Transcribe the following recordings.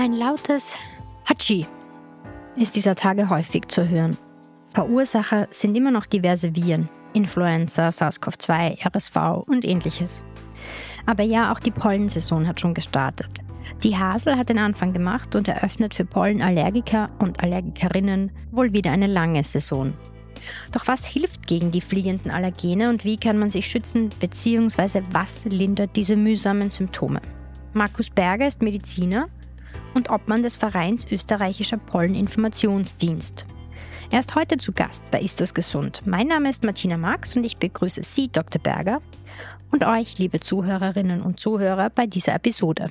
Ein lautes Hatschi ist dieser Tage häufig zu hören. Verursacher sind immer noch diverse Viren, Influenza, SARS-CoV-2, RSV und ähnliches. Aber ja, auch die Pollensaison hat schon gestartet. Die Hasel hat den Anfang gemacht und eröffnet für Pollenallergiker und Allergikerinnen wohl wieder eine lange Saison. Doch was hilft gegen die fliegenden Allergene und wie kann man sich schützen, beziehungsweise was lindert diese mühsamen Symptome? Markus Berger ist Mediziner und Obmann des Vereins Österreichischer Polleninformationsdienst. Er ist heute zu Gast bei Ist das gesund? Mein Name ist Martina Marx und ich begrüße Sie, Dr. Berger, und euch, liebe Zuhörerinnen und Zuhörer, bei dieser Episode.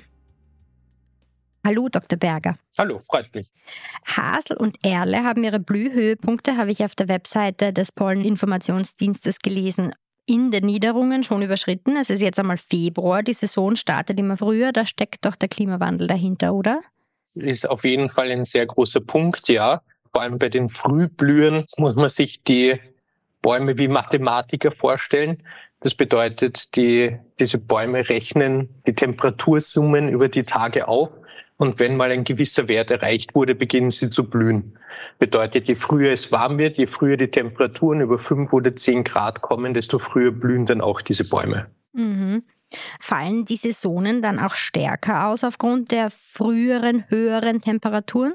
Hallo, Dr. Berger. Hallo, freut mich. Hasel und Erle haben ihre Blühhöhepunkte, habe ich auf der Webseite des Polleninformationsdienstes gelesen, in den Niederungen schon überschritten. Es ist jetzt einmal Februar, die Saison startet immer früher, da steckt doch der Klimawandel dahinter, oder? Ist auf jeden Fall ein sehr großer Punkt, ja. Vor allem bei den Frühblühen muss man sich die Bäume wie Mathematiker vorstellen. Das bedeutet, die, diese Bäume rechnen die Temperatursummen über die Tage auf und wenn mal ein gewisser Wert erreicht wurde, beginnen sie zu blühen. Bedeutet, je früher es warm wird, je früher die Temperaturen über fünf oder zehn Grad kommen, desto früher blühen dann auch diese Bäume. Mhm. Fallen die Saisonen dann auch stärker aus aufgrund der früheren, höheren Temperaturen?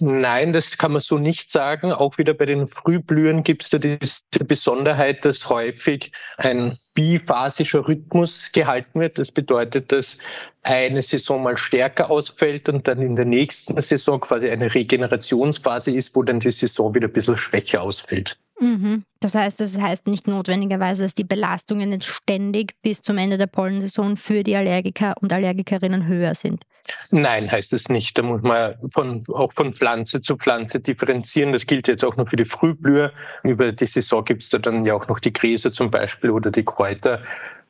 Nein, das kann man so nicht sagen. Auch wieder bei den Frühblühen gibt es da diese Besonderheit, dass häufig ein biphasischer Rhythmus gehalten wird. Das bedeutet, dass eine Saison mal stärker ausfällt und dann in der nächsten Saison quasi eine Regenerationsphase ist, wo dann die Saison wieder ein bisschen schwächer ausfällt. Mhm. Das heißt, das heißt nicht notwendigerweise, dass die Belastungen jetzt ständig bis zum Ende der Pollensaison für die Allergiker und Allergikerinnen höher sind. Nein, heißt es nicht. Da muss man von, auch von Pflanze zu Pflanze differenzieren. Das gilt jetzt auch noch für die Frühblüher. Über die Saison gibt es da dann ja auch noch die Gräser zum Beispiel oder die Kräuter,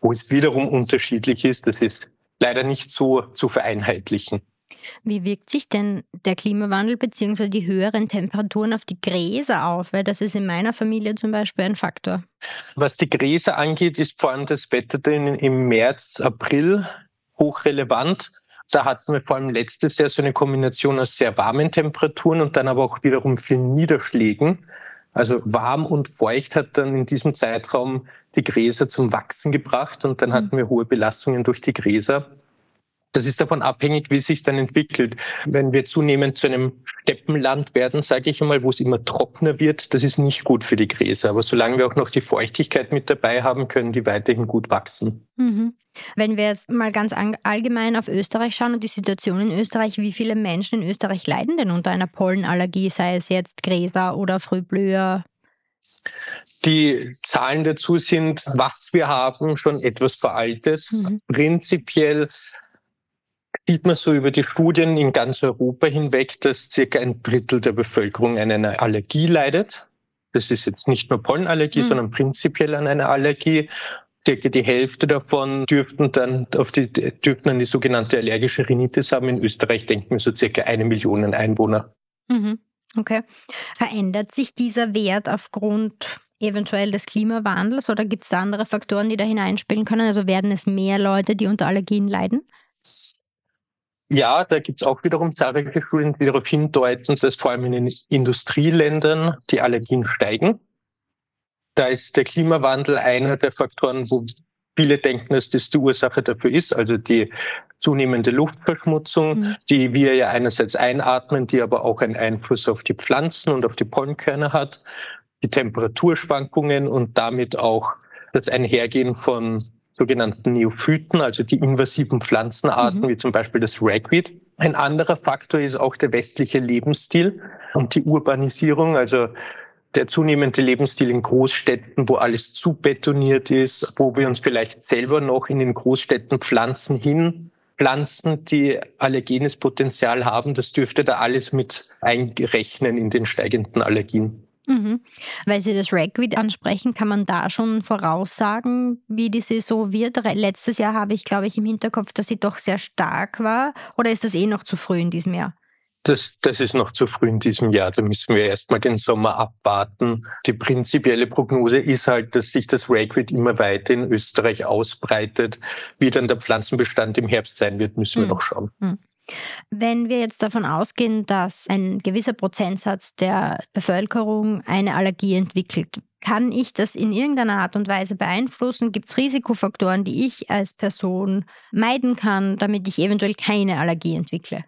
wo es wiederum unterschiedlich ist. Das ist leider nicht so zu vereinheitlichen. Wie wirkt sich denn der Klimawandel bzw. die höheren Temperaturen auf die Gräser auf? Weil das ist in meiner Familie zum Beispiel ein Faktor. Was die Gräser angeht, ist vor allem das Wetter im März, April hochrelevant. Da hatten wir vor allem letztes Jahr so eine Kombination aus sehr warmen Temperaturen und dann aber auch wiederum vielen Niederschlägen. Also warm und feucht hat dann in diesem Zeitraum die Gräser zum Wachsen gebracht und dann hatten wir hohe Belastungen durch die Gräser. Das ist davon abhängig, wie es sich dann entwickelt. Wenn wir zunehmend zu einem Steppenland werden, sage ich einmal, wo es immer trockener wird, das ist nicht gut für die Gräser. Aber solange wir auch noch die Feuchtigkeit mit dabei haben, können die weiterhin gut wachsen. Mhm. Wenn wir jetzt mal ganz allgemein auf Österreich schauen und die Situation in Österreich, wie viele Menschen in Österreich leiden denn unter einer Pollenallergie, sei es jetzt Gräser oder Frühblüher? Die Zahlen dazu sind, was wir haben, schon etwas veraltet. Mhm. Prinzipiell sieht man so über die Studien in ganz Europa hinweg, dass circa ein Drittel der Bevölkerung an einer Allergie leidet. Das ist jetzt nicht nur Pollenallergie, mhm. sondern prinzipiell an einer Allergie. Circa die Hälfte davon dürften dann auf die, dürften an die sogenannte allergische Rhinitis haben. In Österreich denken wir so circa eine Million Einwohner. Mhm. Okay. Verändert sich dieser Wert aufgrund eventuell des Klimawandels oder gibt es da andere Faktoren, die da hineinspielen können? Also werden es mehr Leute, die unter Allergien leiden? Ja, da gibt's auch wiederum zahlreiche Studien, die darauf hindeuten, dass vor allem in den Industrieländern die Allergien steigen. Da ist der Klimawandel einer der Faktoren, wo viele denken, dass das die Ursache dafür ist, also die zunehmende Luftverschmutzung, mhm. die wir ja einerseits einatmen, die aber auch einen Einfluss auf die Pflanzen und auf die Pollenkörner hat, die Temperaturschwankungen und damit auch das Einhergehen von sogenannten Neophyten, also die invasiven Pflanzenarten, mhm. wie zum Beispiel das Ragweed. Ein anderer Faktor ist auch der westliche Lebensstil und die Urbanisierung, also der zunehmende Lebensstil in Großstädten, wo alles zu betoniert ist, wo wir uns vielleicht selber noch in den Großstädten Pflanzen hinpflanzen, die allergenes Potenzial haben. Das dürfte da alles mit eingerechnen in den steigenden Allergien. Mhm. Weil Sie das Ragweed ansprechen, kann man da schon voraussagen, wie die Saison wird? Letztes Jahr habe ich, glaube ich, im Hinterkopf, dass sie doch sehr stark war. Oder ist das eh noch zu früh in diesem Jahr? Das, das ist noch zu früh in diesem Jahr. Da müssen wir erstmal den Sommer abwarten. Die prinzipielle Prognose ist halt, dass sich das Ragweed immer weiter in Österreich ausbreitet. Wie dann der Pflanzenbestand im Herbst sein wird, müssen wir hm. noch schauen. Hm. Wenn wir jetzt davon ausgehen, dass ein gewisser Prozentsatz der Bevölkerung eine Allergie entwickelt, kann ich das in irgendeiner Art und Weise beeinflussen? Gibt es Risikofaktoren, die ich als Person meiden kann, damit ich eventuell keine Allergie entwickle?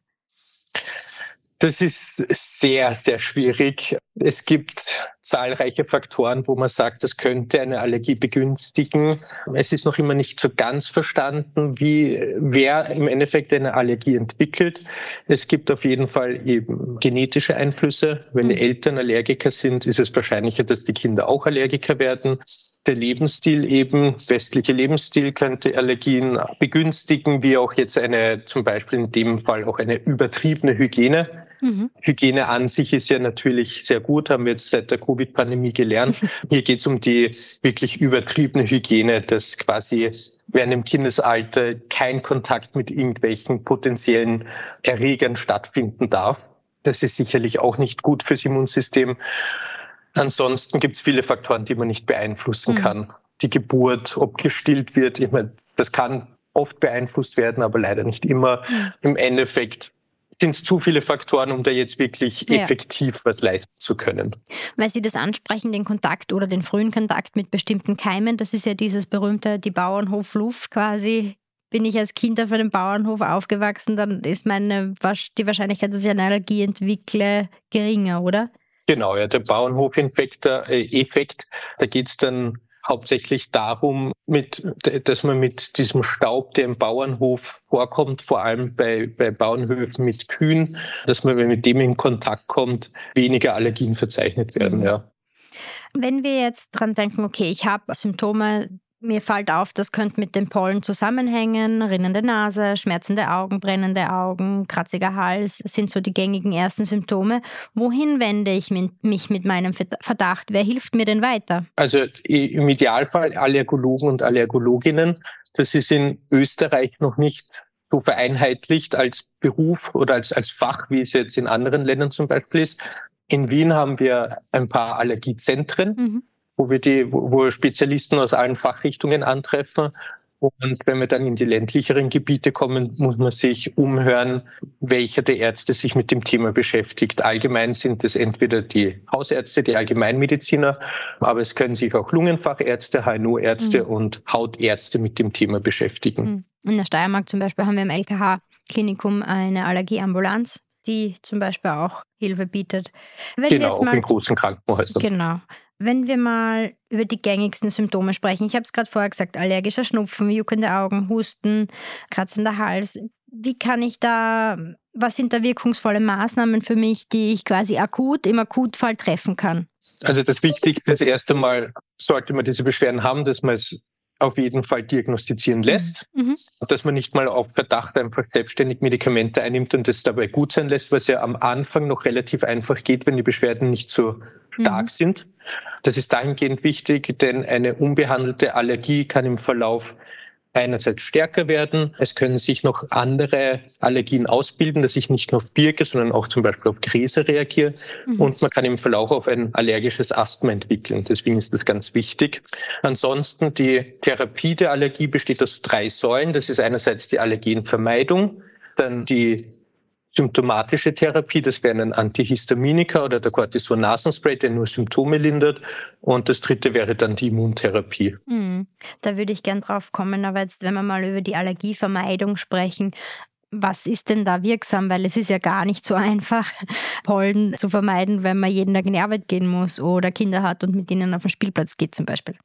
Das ist sehr, sehr schwierig. Es gibt zahlreiche Faktoren, wo man sagt, das könnte eine Allergie begünstigen. Es ist noch immer nicht so ganz verstanden, wie, wer im Endeffekt eine Allergie entwickelt. Es gibt auf jeden Fall eben genetische Einflüsse. Wenn die mhm. Eltern Allergiker sind, ist es wahrscheinlicher, dass die Kinder auch Allergiker werden der Lebensstil eben, westliche Lebensstil könnte Allergien begünstigen, wie auch jetzt eine, zum Beispiel in dem Fall auch eine übertriebene Hygiene. Mhm. Hygiene an sich ist ja natürlich sehr gut, haben wir jetzt seit der Covid-Pandemie gelernt. Hier geht es um die wirklich übertriebene Hygiene, dass quasi während im Kindesalter kein Kontakt mit irgendwelchen potenziellen Erregern stattfinden darf. Das ist sicherlich auch nicht gut fürs Immunsystem. Ansonsten gibt es viele Faktoren, die man nicht beeinflussen mhm. kann. Die Geburt, ob gestillt wird, ich meine, das kann oft beeinflusst werden, aber leider nicht immer. Mhm. Im Endeffekt sind es zu viele Faktoren, um da jetzt wirklich ja. effektiv was leisten zu können. Weil Sie das ansprechen, den Kontakt oder den frühen Kontakt mit bestimmten Keimen, das ist ja dieses berühmte, die Bauernhof-Luft quasi. Bin ich als Kind auf einem Bauernhof aufgewachsen, dann ist meine, die Wahrscheinlichkeit, dass ich eine Allergie entwickle, geringer, oder? Genau, ja, der Bauernhof-Effekt, äh, Effekt, da geht's dann hauptsächlich darum, mit, dass man mit diesem Staub, der im Bauernhof vorkommt, vor allem bei, bei Bauernhöfen mit Kühen, dass man, wenn mit dem in Kontakt kommt, weniger Allergien verzeichnet werden, ja. Wenn wir jetzt dran denken, okay, ich habe Symptome mir fällt auf, das könnte mit dem Pollen zusammenhängen. Rinnende Nase, schmerzende Augen, brennende Augen, kratziger Hals sind so die gängigen ersten Symptome. Wohin wende ich mich mit meinem Verdacht? Wer hilft mir denn weiter? Also im Idealfall Allergologen und Allergologinnen. Das ist in Österreich noch nicht so vereinheitlicht als Beruf oder als, als Fach, wie es jetzt in anderen Ländern zum Beispiel ist. In Wien haben wir ein paar Allergiezentren. Mhm wo wir die, wo Spezialisten aus allen Fachrichtungen antreffen. Und wenn wir dann in die ländlicheren Gebiete kommen, muss man sich umhören, welcher der Ärzte sich mit dem Thema beschäftigt. Allgemein sind es entweder die Hausärzte, die Allgemeinmediziner, aber es können sich auch Lungenfachärzte, HNO-Ärzte mhm. und Hautärzte mit dem Thema beschäftigen. Mhm. In der Steiermark zum Beispiel haben wir im LKH-Klinikum eine Allergieambulanz, die zum Beispiel auch Hilfe bietet. Wenn genau, auch in großen Krankenhäusern. Genau. Wenn wir mal über die gängigsten Symptome sprechen, ich habe es gerade vorher gesagt, allergischer Schnupfen, juckende Augen, Husten, kratzender Hals. Wie kann ich da, was sind da wirkungsvolle Maßnahmen für mich, die ich quasi akut im Akutfall treffen kann? Also das Wichtigste ist erst einmal, sollte man diese Beschwerden haben, dass man es auf jeden Fall diagnostizieren lässt, mhm. mhm. dass man nicht mal auf Verdacht einfach selbstständig Medikamente einnimmt und das dabei gut sein lässt, was ja am Anfang noch relativ einfach geht, wenn die Beschwerden nicht so stark mhm. sind. Das ist dahingehend wichtig, denn eine unbehandelte Allergie kann im Verlauf einerseits stärker werden. Es können sich noch andere Allergien ausbilden, dass ich nicht nur auf Birke, sondern auch zum Beispiel auf Gräser reagiere. Mhm. Und man kann im Verlauf auf ein allergisches Asthma entwickeln. Deswegen ist das ganz wichtig. Ansonsten die Therapie der Allergie besteht aus drei Säulen. Das ist einerseits die Allergenvermeidung, dann die symptomatische Therapie, das wäre ein Antihistaminika oder der Cortison-Nasenspray, der nur Symptome lindert. Und das dritte wäre dann die Immuntherapie. Mhm. Da würde ich gern drauf kommen, aber jetzt, wenn wir mal über die Allergievermeidung sprechen, was ist denn da wirksam? Weil es ist ja gar nicht so einfach, Pollen zu vermeiden, wenn man jeden Tag in die Arbeit gehen muss oder Kinder hat und mit ihnen auf den Spielplatz geht zum Beispiel.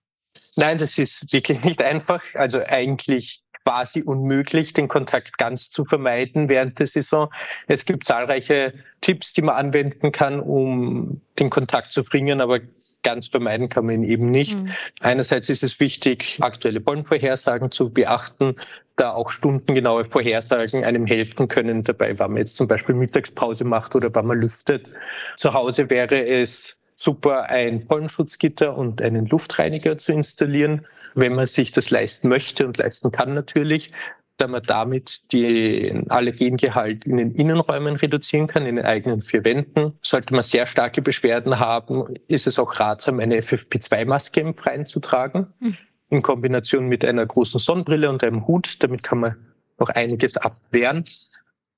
Nein, das ist wirklich nicht einfach. Also eigentlich quasi unmöglich, den Kontakt ganz zu vermeiden während der Saison. Es gibt zahlreiche Tipps, die man anwenden kann, um den Kontakt zu bringen, aber ganz vermeiden kann man ihn eben nicht. Mhm. Einerseits ist es wichtig, aktuelle Pollenvorhersagen zu beachten, da auch stundengenaue Vorhersagen einem helfen können dabei, wann man jetzt zum Beispiel Mittagspause macht oder wann man lüftet. Zu Hause wäre es super, ein Pollenschutzgitter und einen Luftreiniger zu installieren wenn man sich das leisten möchte und leisten kann natürlich. da man damit den Allergengehalt in den Innenräumen reduzieren kann, in den eigenen vier Wänden. Sollte man sehr starke Beschwerden haben, ist es auch ratsam, eine FFP2-Maske im Freien zu tragen, mhm. in Kombination mit einer großen Sonnenbrille und einem Hut. Damit kann man noch einiges abwehren,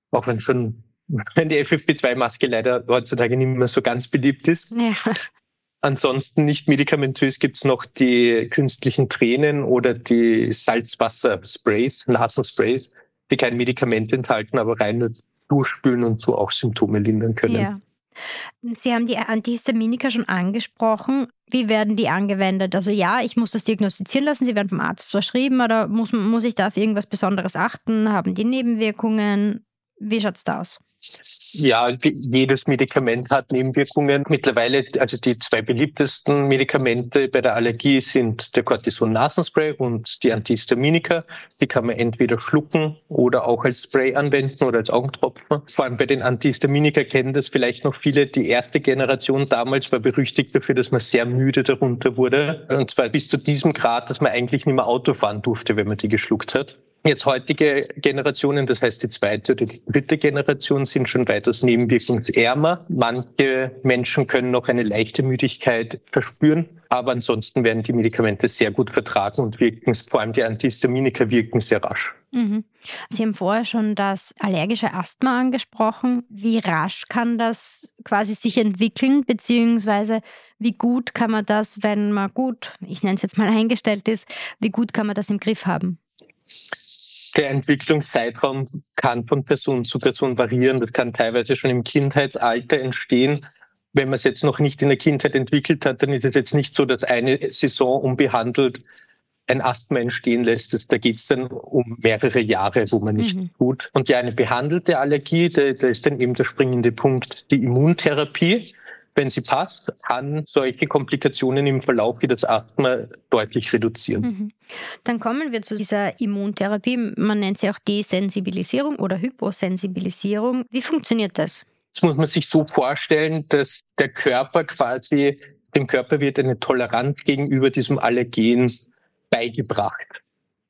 auch wenn schon wenn die FFP2-Maske leider heutzutage nicht mehr so ganz beliebt ist. Ja. Ansonsten nicht medikamentös gibt es noch die künstlichen Tränen oder die Salzwassersprays, Nasensprays, die kein Medikament enthalten, aber rein nur durchspülen und so auch Symptome lindern können. Ja. Sie haben die Antihistaminika schon angesprochen. Wie werden die angewendet? Also ja, ich muss das diagnostizieren lassen. Sie werden vom Arzt verschrieben oder muss, muss ich da auf irgendwas Besonderes achten? Haben die Nebenwirkungen? Wie schaut es da aus? Ja, jedes Medikament hat Nebenwirkungen. Mittlerweile, also die zwei beliebtesten Medikamente bei der Allergie sind der Cortison-Nasenspray und die Antihistaminika. Die kann man entweder schlucken oder auch als Spray anwenden oder als Augentropfen. Vor allem bei den Antihistaminika kennen das vielleicht noch viele. Die erste Generation damals war berüchtigt dafür, dass man sehr müde darunter wurde. Und zwar bis zu diesem Grad, dass man eigentlich nicht mehr Auto fahren durfte, wenn man die geschluckt hat. Jetzt heutige Generationen, das heißt die zweite oder die dritte Generation, sind schon weitaus nebenwirkungsärmer. Manche Menschen können noch eine leichte Müdigkeit verspüren, aber ansonsten werden die Medikamente sehr gut vertragen und wirken, vor allem die Antihistaminika wirken sehr rasch. Mhm. Sie haben vorher schon das allergische Asthma angesprochen. Wie rasch kann das quasi sich entwickeln, beziehungsweise wie gut kann man das, wenn man gut, ich nenne es jetzt mal eingestellt ist, wie gut kann man das im Griff haben? Der Entwicklungszeitraum kann von Person zu Person variieren. Das kann teilweise schon im Kindheitsalter entstehen. Wenn man es jetzt noch nicht in der Kindheit entwickelt hat, dann ist es jetzt nicht so, dass eine Saison unbehandelt ein Asthma entstehen lässt. Da geht es dann um mehrere Jahre, wo man nicht mhm. tut. Und ja, eine behandelte Allergie, da, da ist dann eben der springende Punkt die Immuntherapie wenn sie passt, kann solche Komplikationen im Verlauf wie das Asthma deutlich reduzieren. Mhm. Dann kommen wir zu dieser Immuntherapie. Man nennt sie auch Desensibilisierung oder Hyposensibilisierung. Wie funktioniert das? Das muss man sich so vorstellen, dass der Körper quasi, dem Körper wird eine Toleranz gegenüber diesem Allergen beigebracht.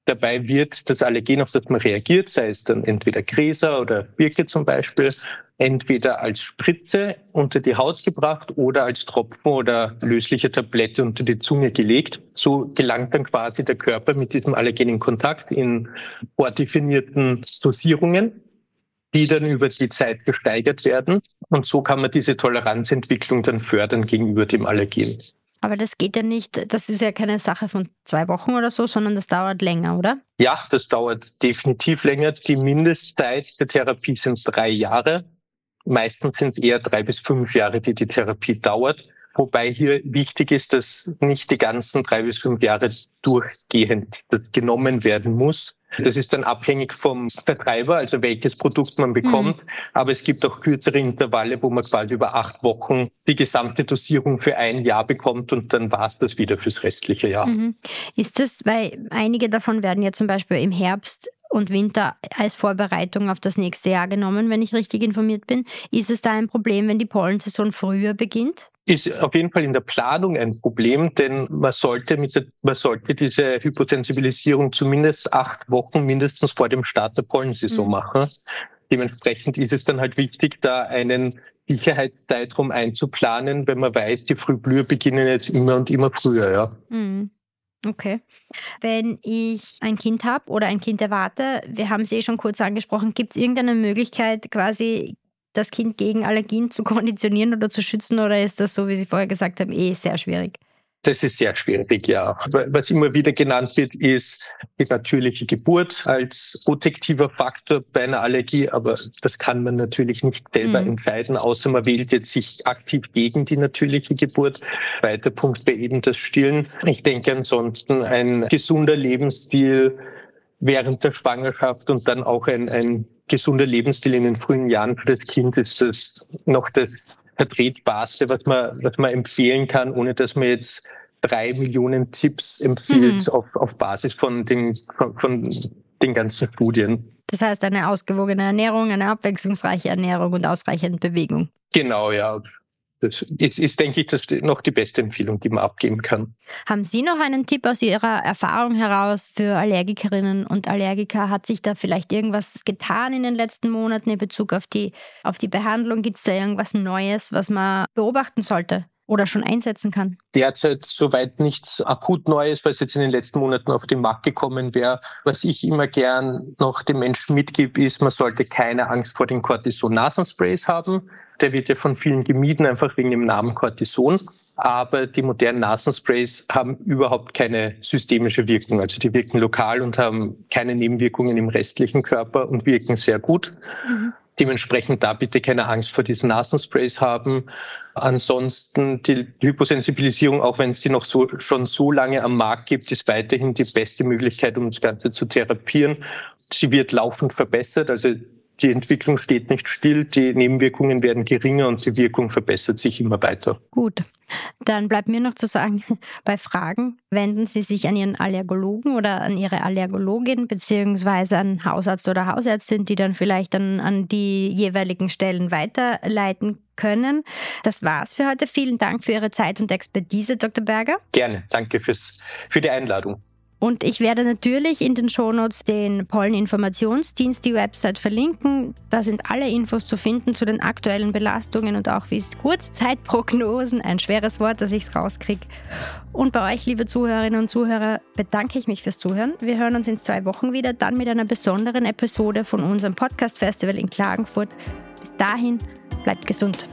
Dabei wird das Allergen, auf das man reagiert, sei es dann entweder Gräser oder Birke zum Beispiel, entweder als Spritze unter die Haut gebracht oder als Tropfen oder lösliche Tablette unter die Zunge gelegt. So gelangt dann quasi der Körper mit diesem Allergen in Kontakt in vordefinierten Dosierungen, die dann über die Zeit gesteigert werden. Und so kann man diese Toleranzentwicklung dann fördern gegenüber dem Allergen. Aber das geht ja nicht, das ist ja keine Sache von zwei Wochen oder so, sondern das dauert länger, oder? Ja, das dauert definitiv länger. Die Mindestzeit der Therapie sind drei Jahre. Meistens sind eher drei bis fünf Jahre, die die Therapie dauert. Wobei hier wichtig ist, dass nicht die ganzen drei bis fünf Jahre durchgehend genommen werden muss. Das ist dann abhängig vom Vertreiber, also welches Produkt man bekommt. Mhm. Aber es gibt auch kürzere Intervalle, wo man quasi über acht Wochen die gesamte Dosierung für ein Jahr bekommt und dann war es das wieder fürs restliche Jahr. Mhm. Ist das, weil einige davon werden ja zum Beispiel im Herbst und Winter als Vorbereitung auf das nächste Jahr genommen, wenn ich richtig informiert bin. Ist es da ein Problem, wenn die Pollensaison früher beginnt? Ist auf jeden Fall in der Planung ein Problem, denn man sollte, mit man sollte diese Hyposensibilisierung zumindest acht Wochen mindestens vor dem Start der Pollensaison mhm. machen. Dementsprechend ist es dann halt wichtig, da einen Sicherheitszeitraum einzuplanen, wenn man weiß, die Frühblüher beginnen jetzt immer und immer früher. Ja. Mhm. Okay. Wenn ich ein Kind habe oder ein Kind erwarte, wir haben es eh schon kurz angesprochen, gibt es irgendeine Möglichkeit, quasi das Kind gegen Allergien zu konditionieren oder zu schützen oder ist das, so wie Sie vorher gesagt haben, eh sehr schwierig? Das ist sehr schwierig, ja. Was immer wieder genannt wird, ist die natürliche Geburt als protektiver Faktor bei einer Allergie, aber das kann man natürlich nicht selber mhm. entscheiden, außer man wählt jetzt sich aktiv gegen die natürliche Geburt. Zweiter Punkt wäre eben das Stillen. Ich denke ansonsten ein gesunder Lebensstil während der Schwangerschaft und dann auch ein, ein gesunder Lebensstil in den frühen Jahren für das Kind ist das noch das vertretbarste, was man, was man empfehlen kann, ohne dass man jetzt drei Millionen Tipps empfiehlt mhm. auf, auf Basis von den, von, von den ganzen Studien. Das heißt eine ausgewogene Ernährung, eine abwechslungsreiche Ernährung und ausreichend Bewegung. Genau, ja. Das ist, ist, denke ich, das noch die beste Empfehlung, die man abgeben kann. Haben Sie noch einen Tipp aus Ihrer Erfahrung heraus für Allergikerinnen und Allergiker? Hat sich da vielleicht irgendwas getan in den letzten Monaten in Bezug auf die, auf die Behandlung? Gibt es da irgendwas Neues, was man beobachten sollte? Oder schon einsetzen kann? Derzeit soweit nichts akut Neues, was jetzt in den letzten Monaten auf den Markt gekommen wäre. Was ich immer gern noch den Menschen mitgebe, ist, man sollte keine Angst vor den Cortison-Nasensprays haben. Der wird ja von vielen gemieden, einfach wegen dem Namen Cortison. Aber die modernen Nasensprays haben überhaupt keine systemische Wirkung. Also die wirken lokal und haben keine Nebenwirkungen im restlichen Körper und wirken sehr gut. Mhm. Dementsprechend da bitte keine Angst vor diesen Nasensprays haben. Ansonsten die Hyposensibilisierung, auch wenn es die noch so, schon so lange am Markt gibt, ist weiterhin die beste Möglichkeit, um das Ganze zu therapieren. Sie wird laufend verbessert. Also die Entwicklung steht nicht still, die Nebenwirkungen werden geringer und die Wirkung verbessert sich immer weiter. Gut, dann bleibt mir noch zu sagen, bei Fragen wenden Sie sich an Ihren Allergologen oder an Ihre Allergologin beziehungsweise an Hausarzt oder Hausärztin, die dann vielleicht an, an die jeweiligen Stellen weiterleiten können. Das war's für heute. Vielen Dank für Ihre Zeit und Expertise, Dr. Berger. Gerne, danke fürs, für die Einladung. Und ich werde natürlich in den Shownotes den Polleninformationsdienst, die Website verlinken. Da sind alle Infos zu finden zu den aktuellen Belastungen und auch wie es Kurzzeitprognosen, ein schweres Wort, dass ich es rauskriege. Und bei euch, liebe Zuhörerinnen und Zuhörer, bedanke ich mich fürs Zuhören. Wir hören uns in zwei Wochen wieder, dann mit einer besonderen Episode von unserem Podcast Festival in Klagenfurt. Bis dahin, bleibt gesund.